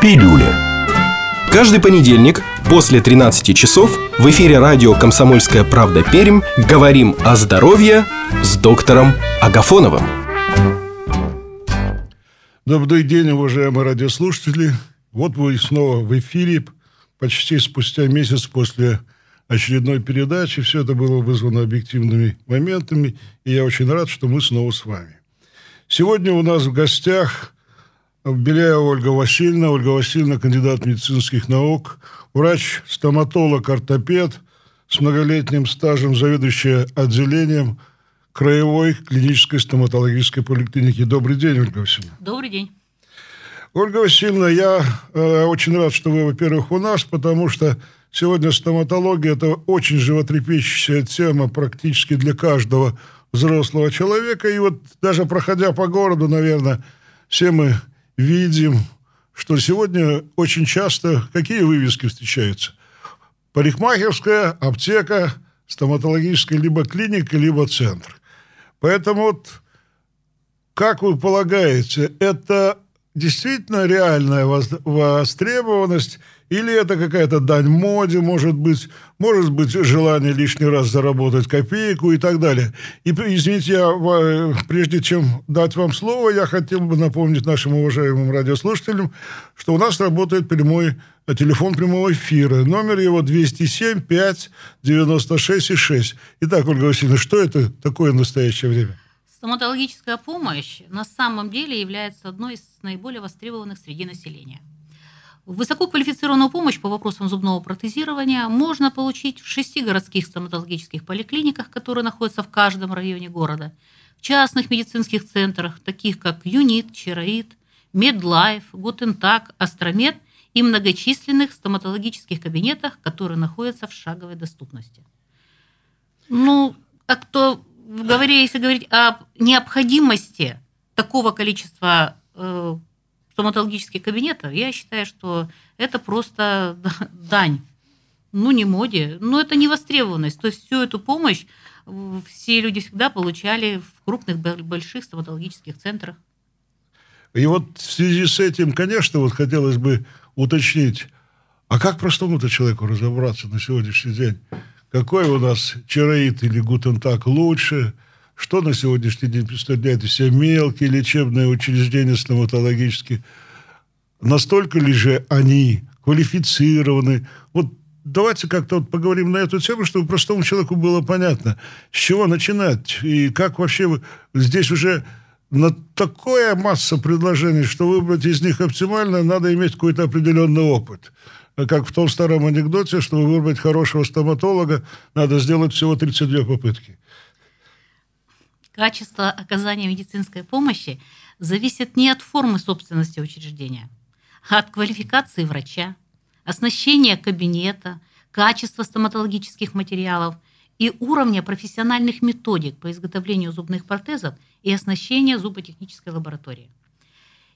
Пилюля. Каждый понедельник после 13 часов в эфире радио «Комсомольская правда Пермь» говорим о здоровье с доктором Агафоновым. Добрый день, уважаемые радиослушатели. Вот вы снова в эфире, почти спустя месяц после очередной передачи. Все это было вызвано объективными моментами, и я очень рад, что мы снова с вами. Сегодня у нас в гостях Беляева Ольга Васильевна. Ольга Васильевна, кандидат медицинских наук, врач, стоматолог, ортопед с многолетним стажем, заведующая отделением Краевой клинической стоматологической поликлиники. Добрый день, Ольга Васильевна. Добрый день. Ольга Васильевна, я э, очень рад, что вы, во-первых, у нас, потому что сегодня стоматология – это очень животрепещущая тема практически для каждого взрослого человека. И вот даже проходя по городу, наверное, все мы видим, что сегодня очень часто какие вывески встречаются? Парикмахерская, аптека, стоматологическая либо клиника, либо центр. Поэтому вот, как вы полагаете, это действительно реальная востребованность или это какая-то дань моде, может быть, может быть желание лишний раз заработать копейку и так далее. И, извините, я, прежде чем дать вам слово, я хотел бы напомнить нашим уважаемым радиослушателям, что у нас работает прямой телефон прямого эфира. Номер его 207 5 96 6. Итак, Ольга Васильевна, что это такое в настоящее время? Стоматологическая помощь на самом деле является одной из наиболее востребованных среди населения. Высококвалифицированную помощь по вопросам зубного протезирования можно получить в шести городских стоматологических поликлиниках, которые находятся в каждом районе города, в частных медицинских центрах, таких как ЮНИТ, Чароид, Медлайф, Гутентак, Астромед и многочисленных стоматологических кабинетах, которые находятся в шаговой доступности. Ну, а кто, говоря, если говорить о необходимости такого количества э, стоматологических кабинетов, я считаю, что это просто дань. Ну, не моде, но это не востребованность. То есть всю эту помощь все люди всегда получали в крупных, больших стоматологических центрах. И вот в связи с этим, конечно, вот хотелось бы уточнить, а как простому-то человеку разобраться на сегодняшний день? Какой у нас чароид или гутентак лучше – что на сегодняшний день представляют себя мелкие лечебные учреждения стоматологические? Настолько ли же они квалифицированы? Вот давайте как-то вот поговорим на эту тему, чтобы простому человеку было понятно, с чего начинать и как вообще здесь уже на такая масса предложений, что выбрать из них оптимально, надо иметь какой-то определенный опыт. Как в том старом анекдоте, чтобы выбрать хорошего стоматолога, надо сделать всего 32 попытки. Качество оказания медицинской помощи зависит не от формы собственности учреждения, а от квалификации врача, оснащения кабинета, качества стоматологических материалов и уровня профессиональных методик по изготовлению зубных протезов и оснащения зуботехнической лаборатории.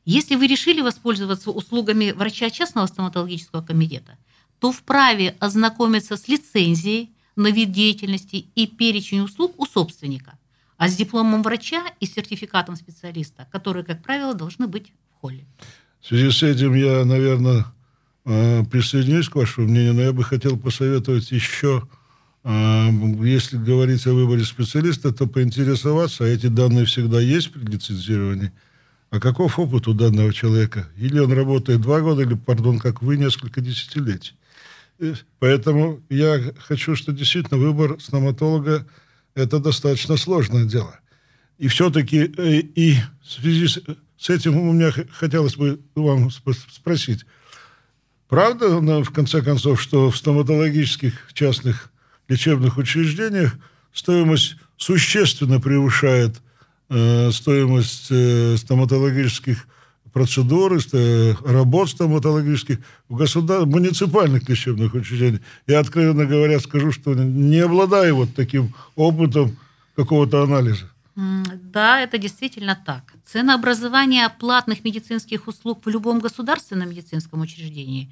Если вы решили воспользоваться услугами врача частного стоматологического комитета, то вправе ознакомиться с лицензией на вид деятельности и перечень услуг у собственника – а с дипломом врача и сертификатом специалиста, которые, как правило, должны быть в холле. В связи с этим я, наверное, э, присоединюсь к вашему мнению, но я бы хотел посоветовать еще, э, если говорить о выборе специалиста, то поинтересоваться, а эти данные всегда есть при лицензировании, а каков опыт у данного человека? Или он работает два года, или, пардон, как вы, несколько десятилетий. Э, поэтому я хочу, что действительно выбор стоматолога – это достаточно сложное дело. И все-таки э, и в связи с, этим у меня хотелось бы вам спросить, правда, в конце концов, что в стоматологических частных лечебных учреждениях стоимость существенно превышает э, стоимость э, стоматологических процедур, э, работ стоматологических в государ... муниципальных лечебных учреждениях. Я, откровенно говоря, скажу, что не обладаю вот таким опытом какого-то анализа. Да, это действительно так. Ценообразование платных медицинских услуг в любом государственном медицинском учреждении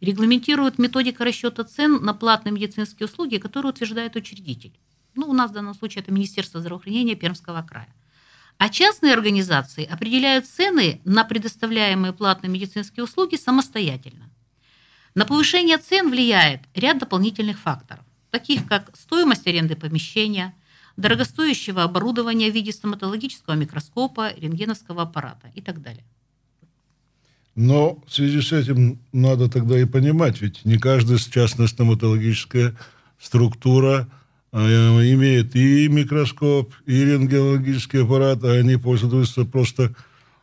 регламентирует методика расчета цен на платные медицинские услуги, которые утверждает учредитель. Ну, у нас в данном случае это Министерство здравоохранения Пермского края. А частные организации определяют цены на предоставляемые платные медицинские услуги самостоятельно. На повышение цен влияет ряд дополнительных факторов, таких как стоимость аренды помещения, дорогостоящего оборудования в виде стоматологического микроскопа, рентгеновского аппарата и так далее. Но в связи с этим надо тогда и понимать, ведь не каждая частная стоматологическая структура э, имеет и микроскоп, и рентгенологический аппарат, а они пользуются просто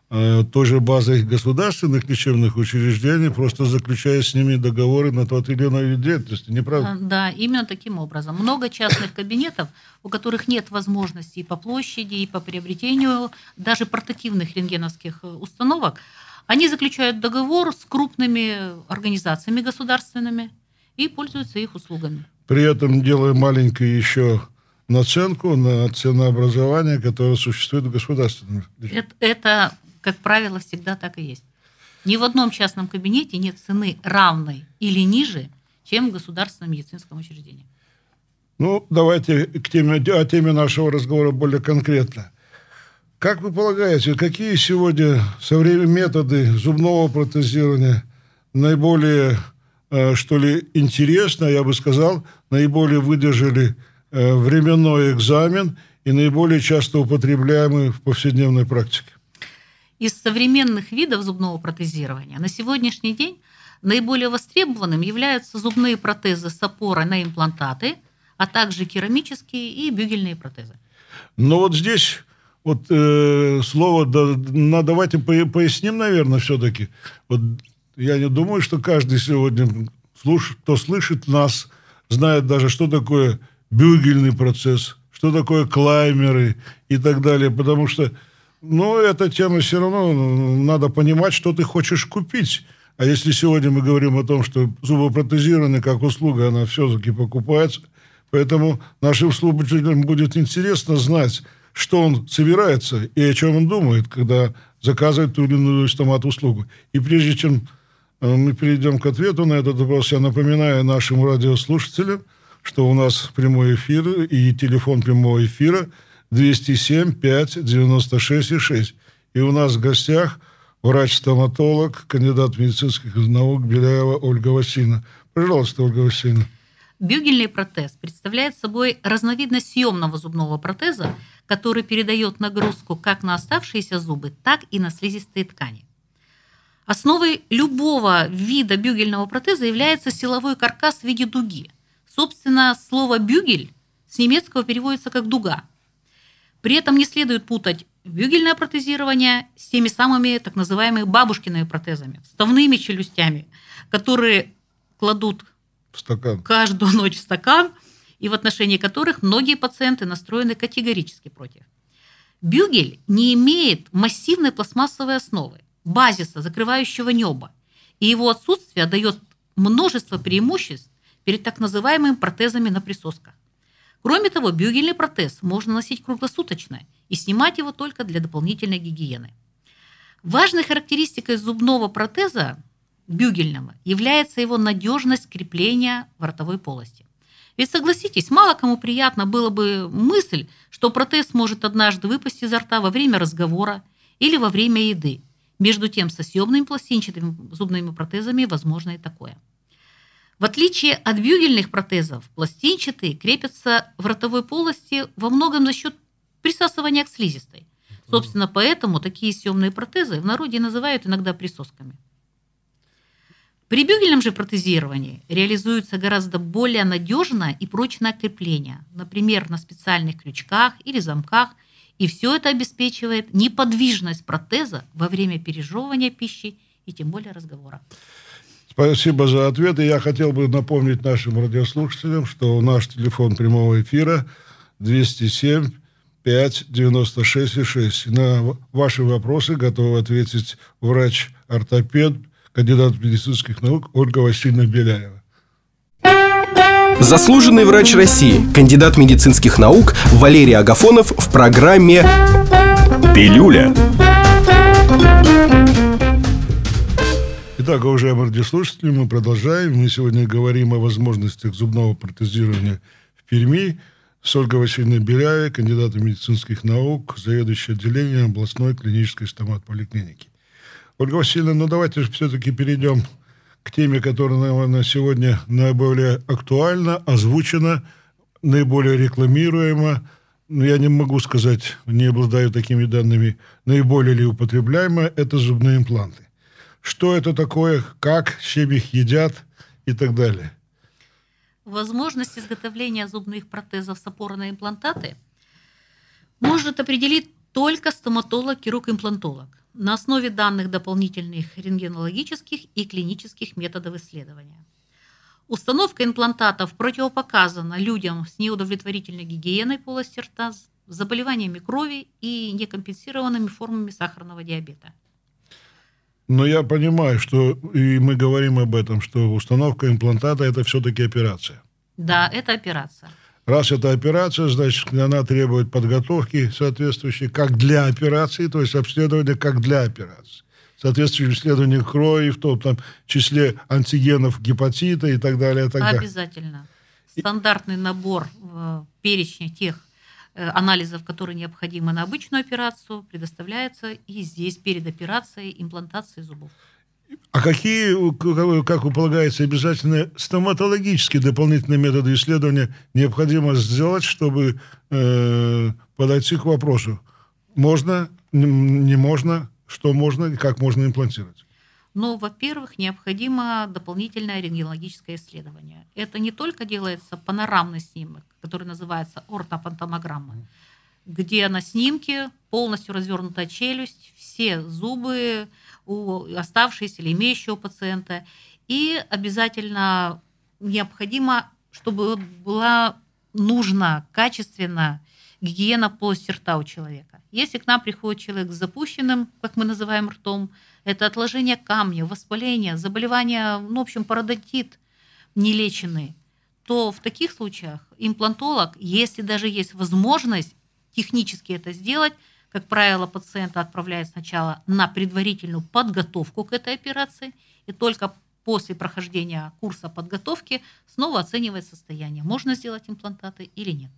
э, той же базой государственных лечебных учреждений, просто заключая с ними договоры на тот или иной вид деятельности, не правда? Да, именно таким образом. Много частных кабинетов, у которых нет возможности и по площади, и по приобретению даже портативных рентгеновских установок, они заключают договор с крупными организациями государственными и пользуются их услугами. При этом делая маленькую еще наценку на ценообразование, которое существует в государственном. Это, это, как правило, всегда так и есть. Ни в одном частном кабинете нет цены равной или ниже, чем в государственном медицинском учреждении. Ну, давайте к теме, о теме нашего разговора более конкретно. Как вы полагаете, какие сегодня современные методы зубного протезирования наиболее, что ли, интересно, я бы сказал, наиболее выдержали э, временной экзамен и наиболее часто употребляемые в повседневной практике? Из современных видов зубного протезирования на сегодняшний день наиболее востребованным являются зубные протезы с опорой на имплантаты, а также керамические и бюгельные протезы. Но вот здесь вот э, слово, да, на, давайте поясним, наверное, все-таки. Вот я не думаю, что каждый сегодня, слуш, кто слышит нас, знает даже, что такое бюгельный процесс, что такое клаймеры и так далее, потому что, ну, эта тема все равно, ну, надо понимать, что ты хочешь купить. А если сегодня мы говорим о том, что зубопротезирование как услуга, она все-таки покупается, поэтому нашим слушателям будет интересно знать, что он собирается и о чем он думает, когда заказывает ту или иную стомат-услугу. И прежде чем мы перейдем к ответу на этот вопрос, я напоминаю нашим радиослушателям, что у нас прямой эфир и телефон прямого эфира 207 5 96 6. И у нас в гостях врач-стоматолог, кандидат медицинских наук Беляева Ольга Васильевна. Пожалуйста, Ольга Васильевна. Бюгельный протез представляет собой разновидность съемного зубного протеза, который передает нагрузку как на оставшиеся зубы, так и на слизистые ткани. Основой любого вида бюгельного протеза является силовой каркас в виде дуги. Собственно, слово «бюгель» с немецкого переводится как «дуга». При этом не следует путать бюгельное протезирование с теми самыми так называемыми бабушкиными протезами, вставными челюстями, которые кладут стакан. каждую ночь в стакан – и в отношении которых многие пациенты настроены категорически против. Бюгель не имеет массивной пластмассовой основы, базиса, закрывающего небо, и его отсутствие дает множество преимуществ перед так называемыми протезами на присосках. Кроме того, бюгельный протез можно носить круглосуточно и снимать его только для дополнительной гигиены. Важной характеристикой зубного протеза бюгельного является его надежность крепления в ротовой полости. Ведь согласитесь, мало кому приятно было бы мысль, что протез может однажды выпасть изо рта во время разговора или во время еды. Между тем, со съемными пластинчатыми зубными протезами возможно и такое. В отличие от бюгельных протезов, пластинчатые крепятся в ротовой полости во многом за счет присасывания к слизистой. Собственно, поэтому такие съемные протезы в народе называют иногда присосками. При бюгельном же протезировании реализуется гораздо более надежное и прочное крепление, например, на специальных крючках или замках, и все это обеспечивает неподвижность протеза во время пережевывания пищи и тем более разговора. Спасибо за ответ. И я хотел бы напомнить нашим радиослушателям, что наш телефон прямого эфира 207 5 96 6. На ваши вопросы готовы ответить врач-ортопед кандидат медицинских наук Ольга Васильевна Беляева. Заслуженный врач России, кандидат медицинских наук Валерий Агафонов в программе «Пилюля». Итак, уважаемые радиослушатели, мы продолжаем. Мы сегодня говорим о возможностях зубного протезирования в Перми. с Ольгой Васильевной Беляевой, кандидатом медицинских наук, заведующей отделением областной клинической стомат-поликлиники. Ольга Васильевна, ну давайте же все-таки перейдем к теме, которая, наверное, сегодня наиболее актуальна, озвучена, наиболее рекламируема. Но я не могу сказать, не обладаю такими данными, наиболее ли употребляемое, это зубные импланты. Что это такое, как, чем их едят и так далее. Возможность изготовления зубных протезов с опорой на имплантаты может определить только стоматолог-хирург-имплантолог на основе данных дополнительных рентгенологических и клинических методов исследования. Установка имплантатов противопоказана людям с неудовлетворительной гигиеной полости рта, заболеваниями крови и некомпенсированными формами сахарного диабета. Но я понимаю, что и мы говорим об этом, что установка имплантата это все-таки операция. Да, это операция. Раз это операция, значит, она требует подготовки соответствующей как для операции, то есть обследования как для операции. Соответствующее исследование крови, в том там, числе антигенов гепатита и так далее. И так Обязательно. Стандартный набор э, перечня тех Э, анализов, которые необходимы на обычную операцию, предоставляется и здесь перед операцией имплантации зубов. А какие, как вы полагаете, обязательно стоматологические дополнительные методы исследования необходимо сделать, чтобы э, подойти к вопросу? Можно, не можно, что можно и как можно имплантировать? Ну, во-первых, необходимо дополнительное рентгенологическое исследование. Это не только делается панорамный снимок, который называется ортопантомограмма, где на снимке полностью развернута челюсть, все зубы у оставшиеся или имеющего пациента. И обязательно необходимо, чтобы была нужна качественно гигиена полости рта у человека. Если к нам приходит человек с запущенным, как мы называем ртом, это отложение камня, воспаление, заболевания, ну, в общем, пародонтит нелеченный, то в таких случаях имплантолог, если даже есть возможность технически это сделать, как правило, пациента отправляет сначала на предварительную подготовку к этой операции, и только после прохождения курса подготовки снова оценивает состояние, можно сделать имплантаты или нет.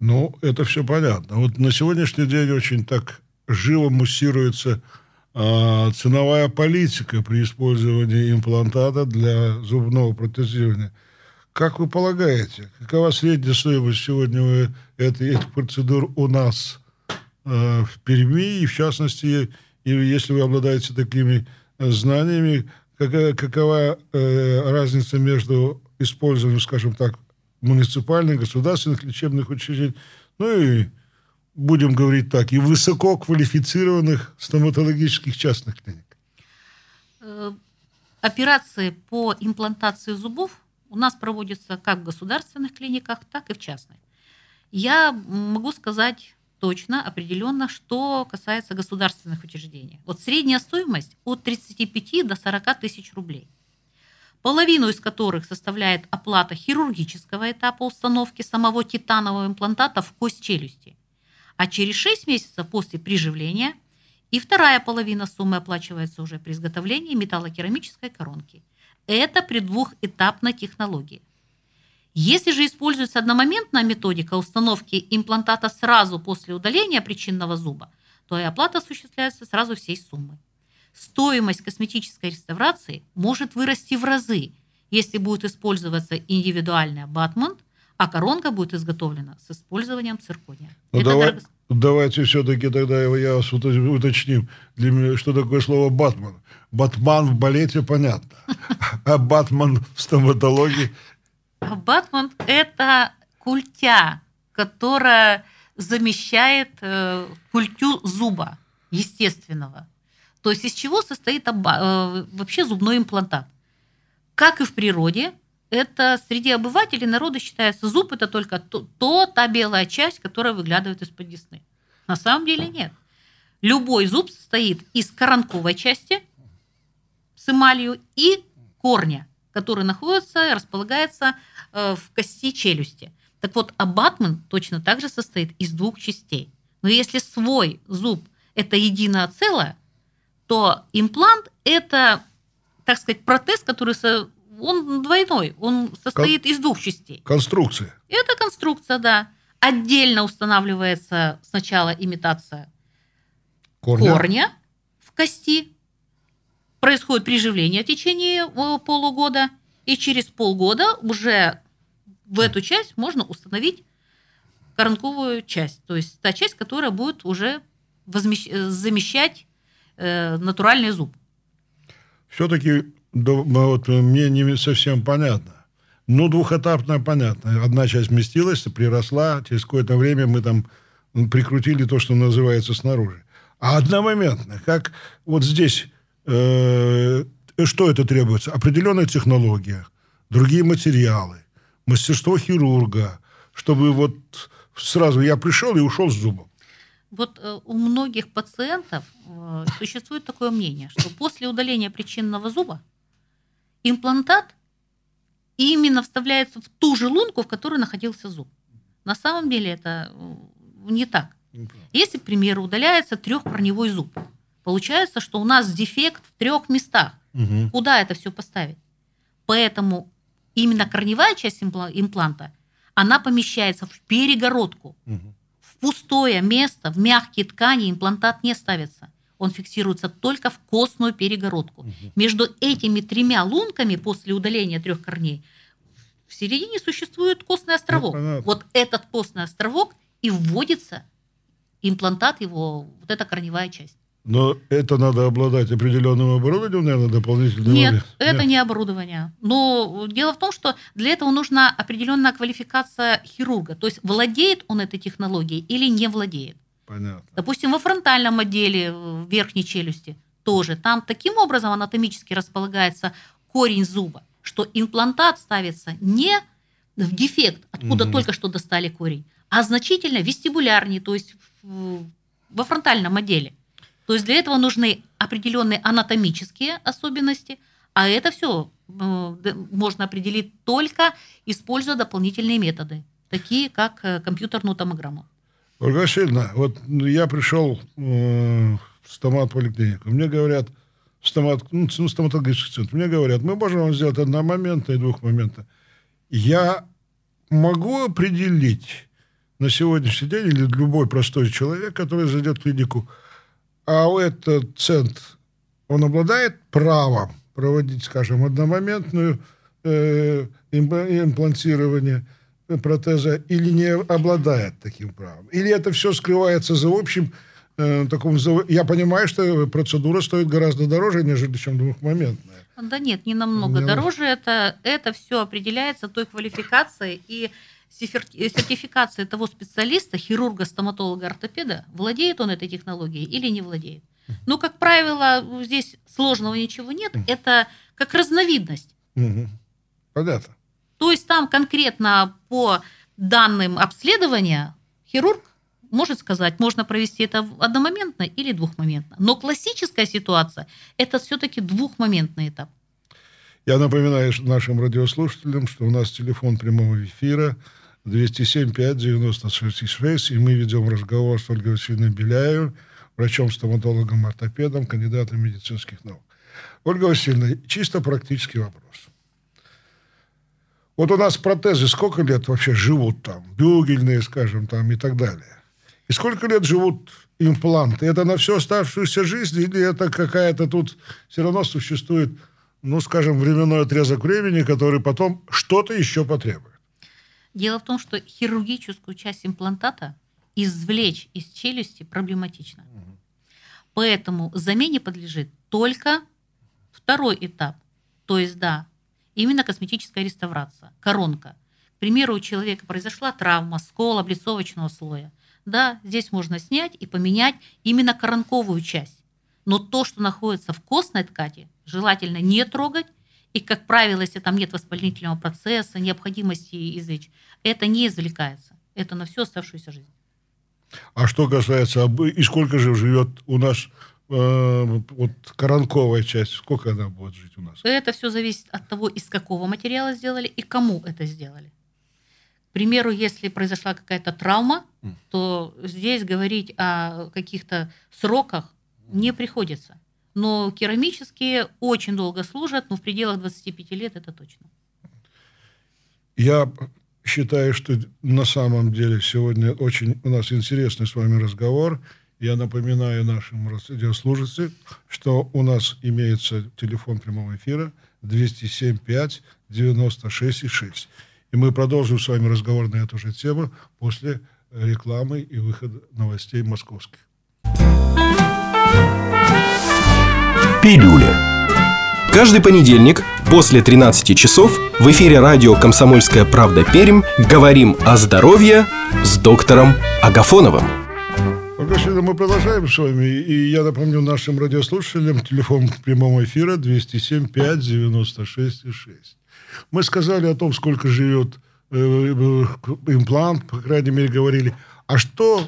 Ну, это все понятно. Вот на сегодняшний день очень так живо муссируется а, ценовая политика при использовании имплантата для зубного протезирования. Как вы полагаете, какова средняя стоимость сегодня этой, этих процедур у нас в Перми, и в частности, если вы обладаете такими знаниями, какая, какова э, разница между использованием, скажем так, муниципальных, государственных лечебных учреждений, ну и будем говорить так, и высококвалифицированных стоматологических частных клиник? Э, операции по имплантации зубов у нас проводятся как в государственных клиниках, так и в частных. Я могу сказать точно, определенно, что касается государственных учреждений. Вот средняя стоимость от 35 до 40 тысяч рублей. Половину из которых составляет оплата хирургического этапа установки самого титанового имплантата в кость челюсти – а через 6 месяцев после приживления и вторая половина суммы оплачивается уже при изготовлении металлокерамической коронки. Это при двухэтапной технологии. Если же используется одномоментная методика установки имплантата сразу после удаления причинного зуба, то и оплата осуществляется сразу всей суммы. Стоимость косметической реставрации может вырасти в разы, если будет использоваться индивидуальный абатмент – а коронка будет изготовлена с использованием циркония. Ну, давай, дорого... Давайте все-таки тогда я вас уточним, для меня, что такое слово «батман». Батман в балете понятно, а батман в стоматологии? А батман – это культя, которая замещает э, культю зуба естественного. То есть из чего состоит э, вообще зубной имплантат? Как и в природе, это среди обывателей народа считается зуб это только то, то та белая часть, которая выглядывает из-под десны. На самом деле нет. Любой зуб состоит из коронковой части с эмалью и корня, который находится и располагается э, в кости челюсти. Так вот, абатман точно так же состоит из двух частей. Но если свой зуб – это единое целое, то имплант – это, так сказать, протез, который он двойной, он состоит из двух частей. Конструкция. Это конструкция, да. Отдельно устанавливается сначала имитация Корня. корня в кости. Происходит приживление в течение э, полугода. И через полгода уже в эту часть можно установить коронковую часть. То есть та часть, которая будет уже возмещ- э, замещать э, натуральный зуб. Все-таки вот, мне не совсем понятно. Ну, двухэтапно понятно. Одна часть вместилась, приросла, через какое-то время мы там прикрутили то, что называется снаружи. А одномоментно, как вот здесь, э, что это требуется? Определенная технология, другие материалы, мастерство хирурга, чтобы вот сразу я пришел и ушел с зубом. Вот э, у многих пациентов э, существует такое мнение, что после удаления причинного зуба имплантат именно вставляется в ту же лунку, в которой находился зуб. На самом деле это э, не так. Если, к примеру, удаляется трехкорневой зуб, получается, что у нас дефект в трех местах. Угу. Куда это все поставить? Поэтому именно корневая часть импла- импланта, она помещается в перегородку. Угу. В пустое место, в мягкие ткани имплантат не ставится. Он фиксируется только в костную перегородку. Угу. Между этими тремя лунками после удаления трех корней в середине существует костный островок. Ну, понятно. вот этот костный островок и вводится имплантат его, вот эта корневая часть. Но это надо обладать определенным оборудованием, наверное, дополнительным. Нет, момент. это не оборудование. Но дело в том, что для этого нужна определенная квалификация хирурга. То есть владеет он этой технологией или не владеет. Понятно. Допустим, во фронтальном отделе в верхней челюсти тоже. Там таким образом анатомически располагается корень зуба, что имплантат ставится не в дефект, откуда Мгм. только что достали корень, а значительно вестибулярнее, то есть в- во фронтальном отделе. То есть для этого нужны определенные анатомические особенности, а это все можно определить только используя дополнительные методы, такие как э, компьютерную томограмму. Ольга Васильевна, вот я пришел э, в стомат-поликлинику. Мне говорят, стомат, ну, ну, стоматологический центр, мне говорят, мы можем вам сделать одномоментно и двухмоментно. Я могу определить на сегодняшний день, или любой простой человек, который зайдет в клинику, а этот центр, он обладает правом проводить, скажем, одномоментную э, импла- имплантирование протеза или не обладает таким правом? Или это все скрывается за общим э, таком... за- Я понимаю, что процедура стоит гораздо дороже, нежели чем двухмоментная. Да нет, не намного Не дороже. Это, это все определяется той квалификацией и э, сертификацией того специалиста, хирурга, стоматолога, ортопеда, владеет он этой технологией или не владеет. Ну, как правило, здесь сложного ничего нет. Это как разновидность. Мгм. Понятно. То есть там конкретно по данным обследования хирург может сказать, можно провести это одномоментно или двухмоментно. Но классическая ситуация – это все-таки двухмоментный этап. Я напоминаю нашим радиослушателям, что у нас телефон прямого эфира 207-5-96-6, и мы ведем разговор с Ольгой Васильевной Беляевой, врачом-стоматологом, ортопедом, кандидатом медицинских наук. Ольга Васильевна, чисто практический вопрос. Вот у нас протезы сколько лет вообще живут там? Бюгельные, скажем, там и так далее. И сколько лет живут импланты? Это на всю оставшуюся жизнь или это какая-то тут все равно существует, ну, скажем, временной отрезок времени, который потом что-то еще потребует? Дело в том, что хирургическую часть имплантата извлечь из челюсти проблематично. Поэтому замене подлежит только второй этап. То есть, да, именно косметическая реставрация, коронка. К примеру, у человека произошла травма, скол облицовочного слоя. Да, здесь можно снять и поменять именно коронковую часть. Но то, что находится в костной ткани, желательно не трогать. И, как правило, если там нет воспалительного процесса, необходимости извлечь, это не извлекается. Это на всю оставшуюся жизнь. А что касается, и сколько же живет у нас э, вот коронковая часть, сколько она будет жить у нас? Это все зависит от того, из какого материала сделали и кому это сделали. К примеру, если произошла какая-то травма, то здесь говорить о каких-то сроках не приходится. Но керамические очень долго служат, но в пределах 25 лет это точно. Я считаю, что на самом деле сегодня очень у нас интересный с вами разговор. Я напоминаю нашим радиослушателям, что у нас имеется телефон прямого эфира 207 5 96 6. И мы продолжим с вами разговор на эту же тему после рекламы и выхода новостей московских. Пилюля. Каждый понедельник после 13 часов в эфире радио «Комсомольская правда Пермь» говорим о здоровье с доктором Агафоновым. Александр, мы продолжаем с вами. И я напомню нашим радиослушателям телефон прямого эфира 207 5 96 6. Мы сказали о том, сколько живет э, э, имплант, по крайней мере, говорили. А что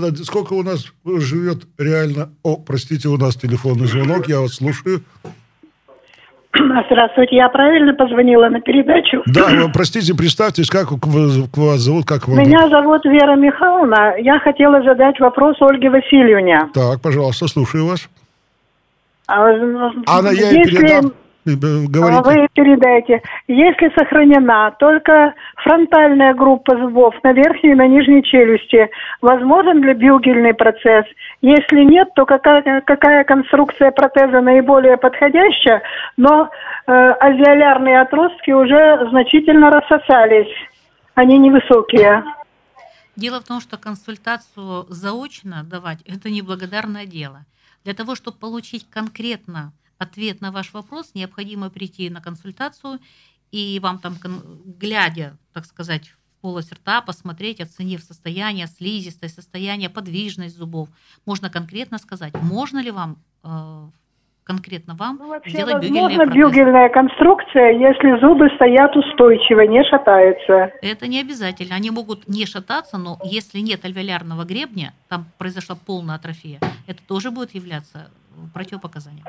надо, сколько у нас живет реально... О, простите, у нас телефонный звонок, я вас слушаю. Здравствуйте, я правильно позвонила на передачу? Да, простите, представьтесь, как вас зовут, как вас... Меня зовут Вера Михайловна. Я хотела задать вопрос Ольге Васильевне. Так, пожалуйста, слушаю вас. А, Она, я Если... передам. Говорите. Вы передаете. Если сохранена только фронтальная группа зубов на верхней и на нижней челюсти, возможен ли бюгельный процесс? Если нет, то какая, какая конструкция протеза наиболее подходящая? Но э, альвеолярные отростки уже значительно рассосались. Они невысокие. Дело в том, что консультацию заочно давать – это неблагодарное дело. Для того, чтобы получить конкретно ответ на ваш вопрос, необходимо прийти на консультацию и вам там, глядя, так сказать, в полость рта, посмотреть, оценив состояние слизистой, состояние, подвижность зубов, можно конкретно сказать, можно ли вам э, конкретно вам ну, вообще сделать возможно бюгельная конструкция, если зубы стоят устойчиво, не шатаются. Это не обязательно. Они могут не шататься, но если нет альвеолярного гребня, там произошла полная атрофия, это тоже будет являться противопоказанием.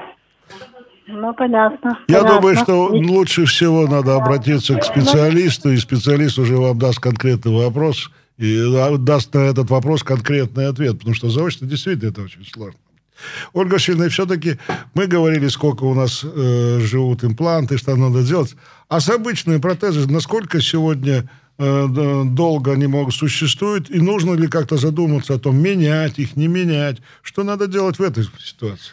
Ну, понятно. Я понятно. думаю, что лучше всего надо обратиться к специалисту, и специалист уже вам даст конкретный вопрос, и даст на этот вопрос конкретный ответ, потому что заочно действительно это очень сложно. Ольга Васильевна, все-таки мы говорили, сколько у нас э, живут импланты, что надо делать. А с обычными протезами, насколько сегодня э, долго они могут существуют, и нужно ли как-то задуматься о том, менять их, не менять? Что надо делать в этой ситуации?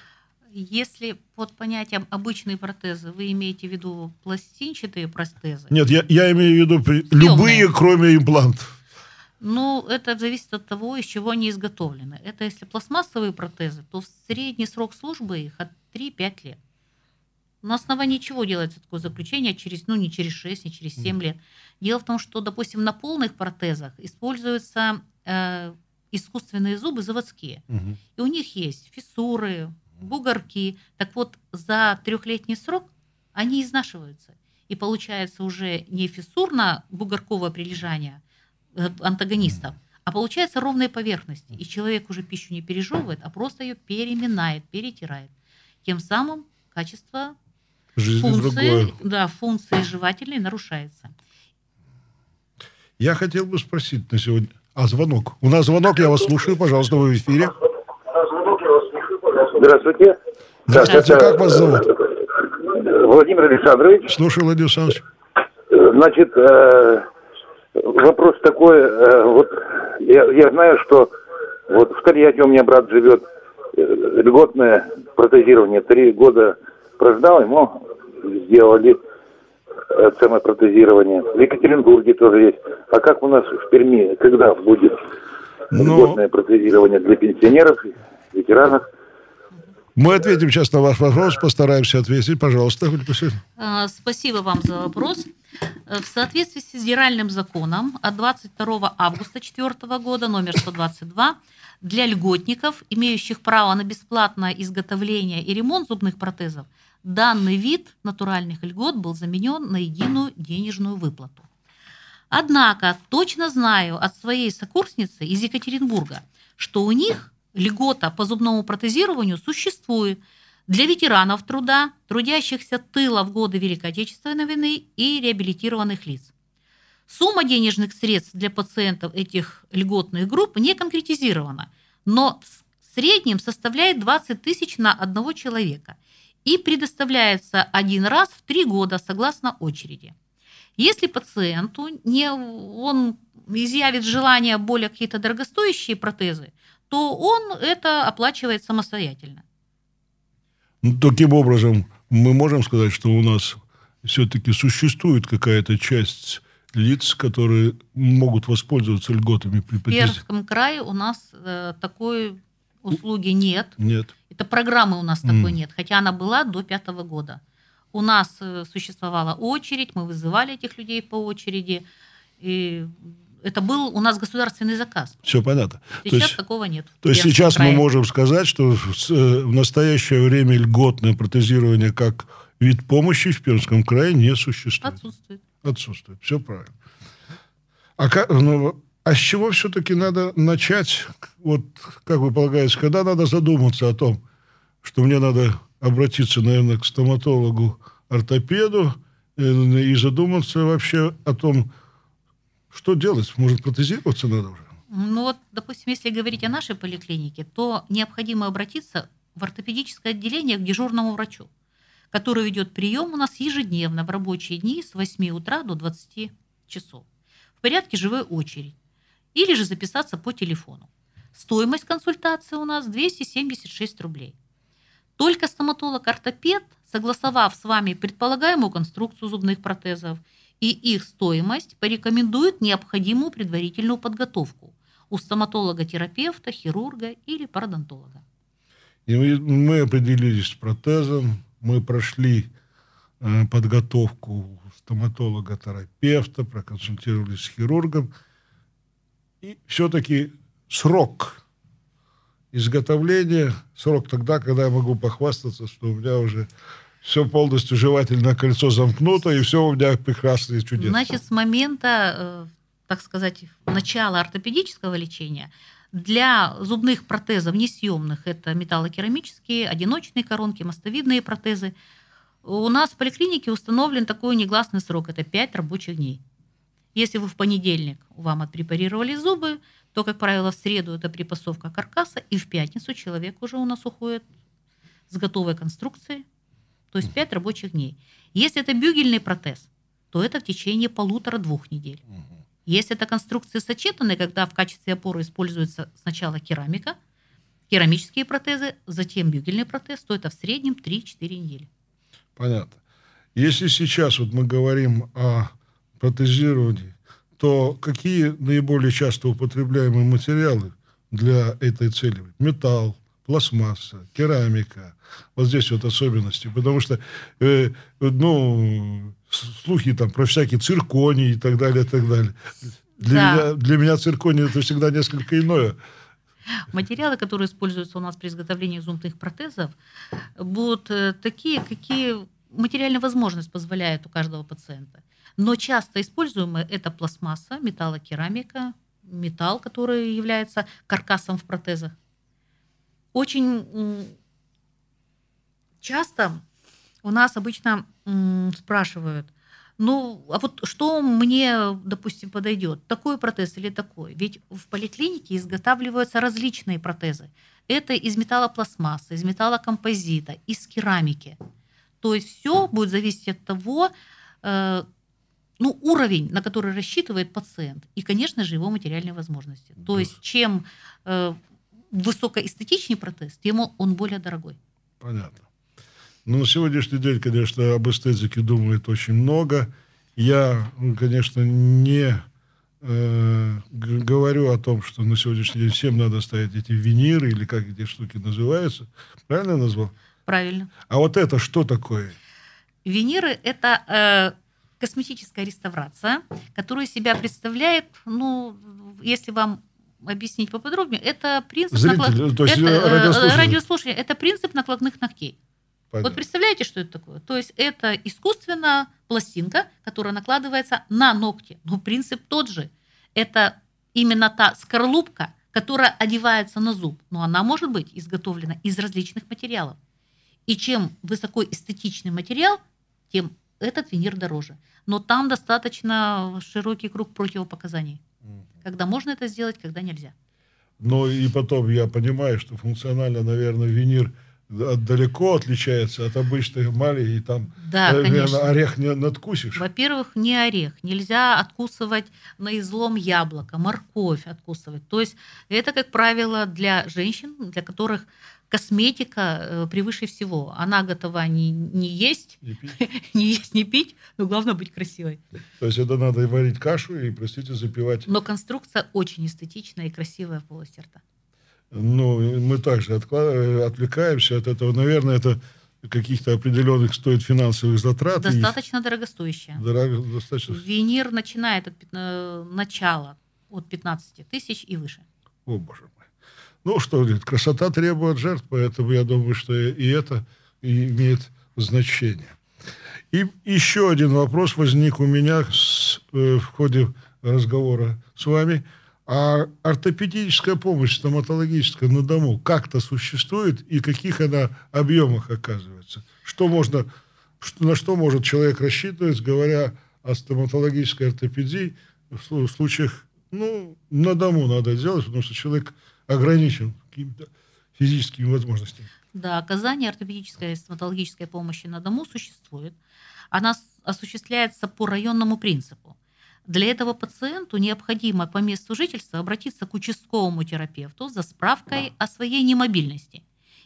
Если под понятием обычные протезы вы имеете в виду пластинчатые протезы? Нет, я, я имею в виду при... любые, кроме имплантов. Ну, это зависит от того, из чего они изготовлены. Это если пластмассовые протезы, то средний срок службы их от 3-5 лет. На основании чего делается такое заключение через, ну, не через 6, не через 7 лет? Дело в том, что, допустим, на полных протезах используются э, искусственные зубы заводские. Угу. И у них есть фиссуры, бугорки. Так вот, за трехлетний срок они изнашиваются. И получается уже не фиссурно-бугорковое прилежание э, антагонистов, а получается ровные поверхности. И человек уже пищу не пережевывает, а просто ее переминает, перетирает. Тем самым качество Жизнь функции, да, функции жевательной нарушается. Я хотел бы спросить на сегодня... А, звонок. У нас звонок, я вас слушаю, пожалуйста, вы в эфире. Здравствуйте. Здравствуйте, как вас зовут? Владимир Александрович. Слушаю, Владимир Александрович. Значит, э, вопрос такой, э, вот я, я знаю, что вот в Тольятти у меня брат живет, э, льготное протезирование, три года прождал, ему сделали самое протезирование. В Екатеринбурге тоже есть. А как у нас в Перми, когда будет Но... Ну, льготное протезирование для пенсионеров, ветеранов? Мы ответим сейчас на ваш вопрос, постараемся ответить. Пожалуйста, а, Спасибо вам за вопрос. В соответствии с федеральным законом от 22 августа 2004 года, номер 122, для льготников, имеющих право на бесплатное изготовление и ремонт зубных протезов, данный вид натуральных льгот был заменен на единую денежную выплату. Однако точно знаю от своей сокурсницы из Екатеринбурга, что у них льгота по зубному протезированию существует для ветеранов труда, трудящихся тыла в годы Великой Отечественной войны и реабилитированных лиц. Сумма денежных средств для пациентов этих льготных групп не конкретизирована, но в среднем составляет 20 тысяч на одного человека и предоставляется один раз в три года согласно очереди. Если пациенту не, он изъявит желание более какие-то дорогостоящие протезы, то он это оплачивает самостоятельно. Ну, таким образом, мы можем сказать, что у нас все-таки существует какая-то часть лиц, которые могут воспользоваться льготами при В Пермском крае у нас э, такой услуги нет. Нет. Это программы у нас mm. такой нет, хотя она была до пятого года. У нас э, существовала очередь, мы вызывали этих людей по очереди. И это был у нас государственный заказ. Все понятно. Сейчас то есть, такого нет. То есть сейчас крае. мы можем сказать, что в э, настоящее время льготное протезирование как вид помощи в Пермском крае не существует. Отсутствует. Отсутствует. Все правильно. А, как, ну, а с чего все-таки надо начать? Вот, как вы полагаете, когда надо задуматься о том, что мне надо обратиться, наверное, к стоматологу, ортопеду э, и задуматься вообще о том, что делать? Может, протезироваться надо уже? Ну вот, допустим, если говорить о нашей поликлинике, то необходимо обратиться в ортопедическое отделение к дежурному врачу, который ведет прием у нас ежедневно в рабочие дни с 8 утра до 20 часов в порядке живой очереди или же записаться по телефону. Стоимость консультации у нас 276 рублей. Только стоматолог-ортопед, согласовав с вами предполагаемую конструкцию зубных протезов и их стоимость, порекомендует необходимую предварительную подготовку у стоматолога-терапевта, хирурга или пародонтолога. И мы определились с протезом, мы прошли э, подготовку стоматолога-терапевта, проконсультировались с хирургом – и все-таки срок изготовления, срок тогда, когда я могу похвастаться, что у меня уже все полностью жевательное кольцо замкнуто, и все у меня прекрасно и чудесно. Значит, с момента, э, так сказать, начала ортопедического лечения для зубных протезов несъемных, это металлокерамические, одиночные коронки, мостовидные протезы, у нас в поликлинике установлен такой негласный срок, это 5 рабочих дней. Если вы в понедельник вам отпрепарировали зубы, то, как правило, в среду это припасовка каркаса, и в пятницу человек уже у нас уходит с готовой конструкцией, то есть 5 рабочих дней. Если это бюгельный протез, то это в течение полутора-двух недель. Если это конструкции сочетанные, когда в качестве опоры используется сначала керамика, керамические протезы, затем бюгельный протез, то это в среднем 3-4 недели. Понятно. Если сейчас вот мы говорим о протезировании, то какие наиболее часто употребляемые материалы для этой цели? Металл, пластмасса, керамика. Вот здесь вот особенности. Потому что, э, ну, слухи там про всякие цирконий и так далее, и так далее. Для, да. меня, для меня цирконий это всегда несколько иное. Материалы, которые используются у нас при изготовлении зубных протезов, будут э, такие, какие материальная возможность позволяет у каждого пациента. Но часто используемые это пластмасса, металлокерамика, металл, который является каркасом в протезах. Очень часто у нас обычно спрашивают, ну, а вот что мне, допустим, подойдет? Такой протез или такой? Ведь в поликлинике изготавливаются различные протезы. Это из металлопластмассы, из металлокомпозита, из керамики. То есть все будет зависеть от того, э, ну, уровень, на который рассчитывает пациент, и, конечно же, его материальные возможности. То есть, чем э, высокоэстетичнее протез, тем он более дорогой. Понятно. Ну, на сегодняшний день, конечно, об эстетике думает очень много. Я, конечно, не э, говорю о том, что на сегодняшний день всем надо ставить эти виниры, или как эти штуки называются. Правильно я назвал? Правильно. А вот это что такое? Виниры – это э, косметическая реставрация, которая себя представляет, ну, если вам объяснить поподробнее, это принцип Зритель, наклад... то есть это, э, радиослушание. это принцип накладных ногтей. Понятно. Вот представляете, что это такое? То есть это искусственно пластинка, которая накладывается на ногти. Но принцип тот же. Это именно та скорлупка, которая одевается на зуб. Но она может быть изготовлена из различных материалов. И чем высокоэстетичный материал, тем этот винир дороже. Но там достаточно широкий круг противопоказаний. Когда можно это сделать, когда нельзя. Но и потом я понимаю, что функционально, наверное, винир далеко отличается от обычной эмали, и там, да, наверное, конечно. орех не надкусишь. Во-первых, не орех. Нельзя откусывать на излом яблоко, морковь откусывать. То есть это, как правило, для женщин, для которых косметика э, превыше всего. Она готова не, не есть, не, не есть, не пить, но главное быть красивой. То есть это надо варить кашу и, простите, запивать. Но конструкция очень эстетичная и красивая в полости рта. Ну, мы также отклад... отвлекаемся от этого. Наверное, это каких-то определенных стоит финансовых затрат. Достаточно и... дорогостоящая. Дорого, достаточно. Винир начинает от э, начала от 15 тысяч и выше. О, боже мой. Ну, что, красота требует жертв, поэтому я думаю, что и это имеет значение. И еще один вопрос возник у меня с, э, в ходе разговора с вами. А ортопедическая помощь стоматологическая на дому как-то существует и каких она объемах оказывается? Что можно, на что может человек рассчитывать, говоря о стоматологической ортопедии в случаях, ну, на дому надо делать, потому что человек ограничен какими-то физическими возможностями. Да, оказание ортопедической и стоматологической помощи на дому существует. Она осуществляется по районному принципу. Для этого пациенту необходимо по месту жительства обратиться к участковому терапевту за справкой о своей немобильности.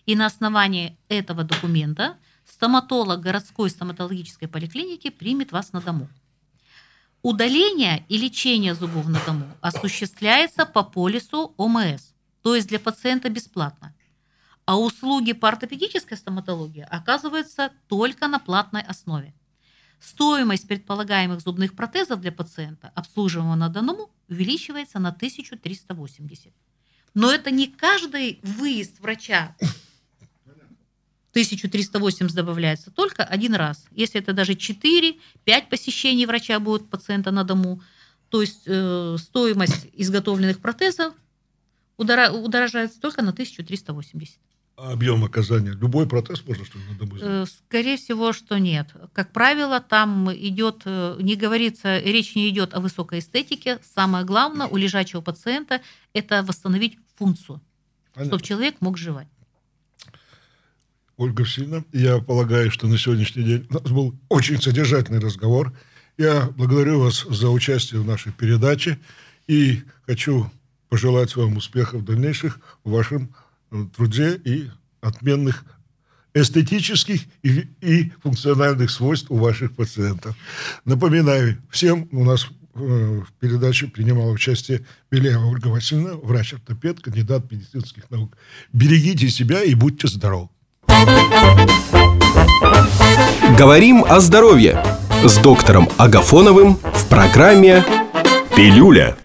И на основании этого документа стоматолог городской стоматологической поликлиники примет вас на дому. Удаление и лечение зубов на дому осуществляется по полису ОМС то есть для пациента бесплатно. А услуги по ортопедической стоматологии оказываются только на платной основе. Стоимость предполагаемых зубных протезов для пациента, обслуживаемого на дому, увеличивается на 1380. Но это не каждый выезд врача 1380 добавляется только один раз. Если это даже 4-5 посещений врача будет пациента на дому, то есть э, стоимость изготовленных протезов удорожается только на 1380. А объем оказания? Любой протез можно что ли на дому сделать? Э, скорее всего, что нет. Как правило, там идет, э, не говорится, речь не идет о высокой эстетике. Самое главное у лежачего пациента – это восстановить функцию, Понятно. чтобы человек мог жевать. Ольга Васильевна, я полагаю, что на сегодняшний день у нас был очень содержательный разговор. Я благодарю вас за участие в нашей передаче и хочу пожелать вам успехов дальнейших в вашем э, труде и отменных эстетических и, и функциональных свойств у ваших пациентов. Напоминаю, всем у нас э, в передаче принимала участие Беляева Ольга Васильевна, врач-ортопед, кандидат медицинских наук. Берегите себя и будьте здоровы. Говорим о здоровье с доктором Агафоновым в программе «Пилюля».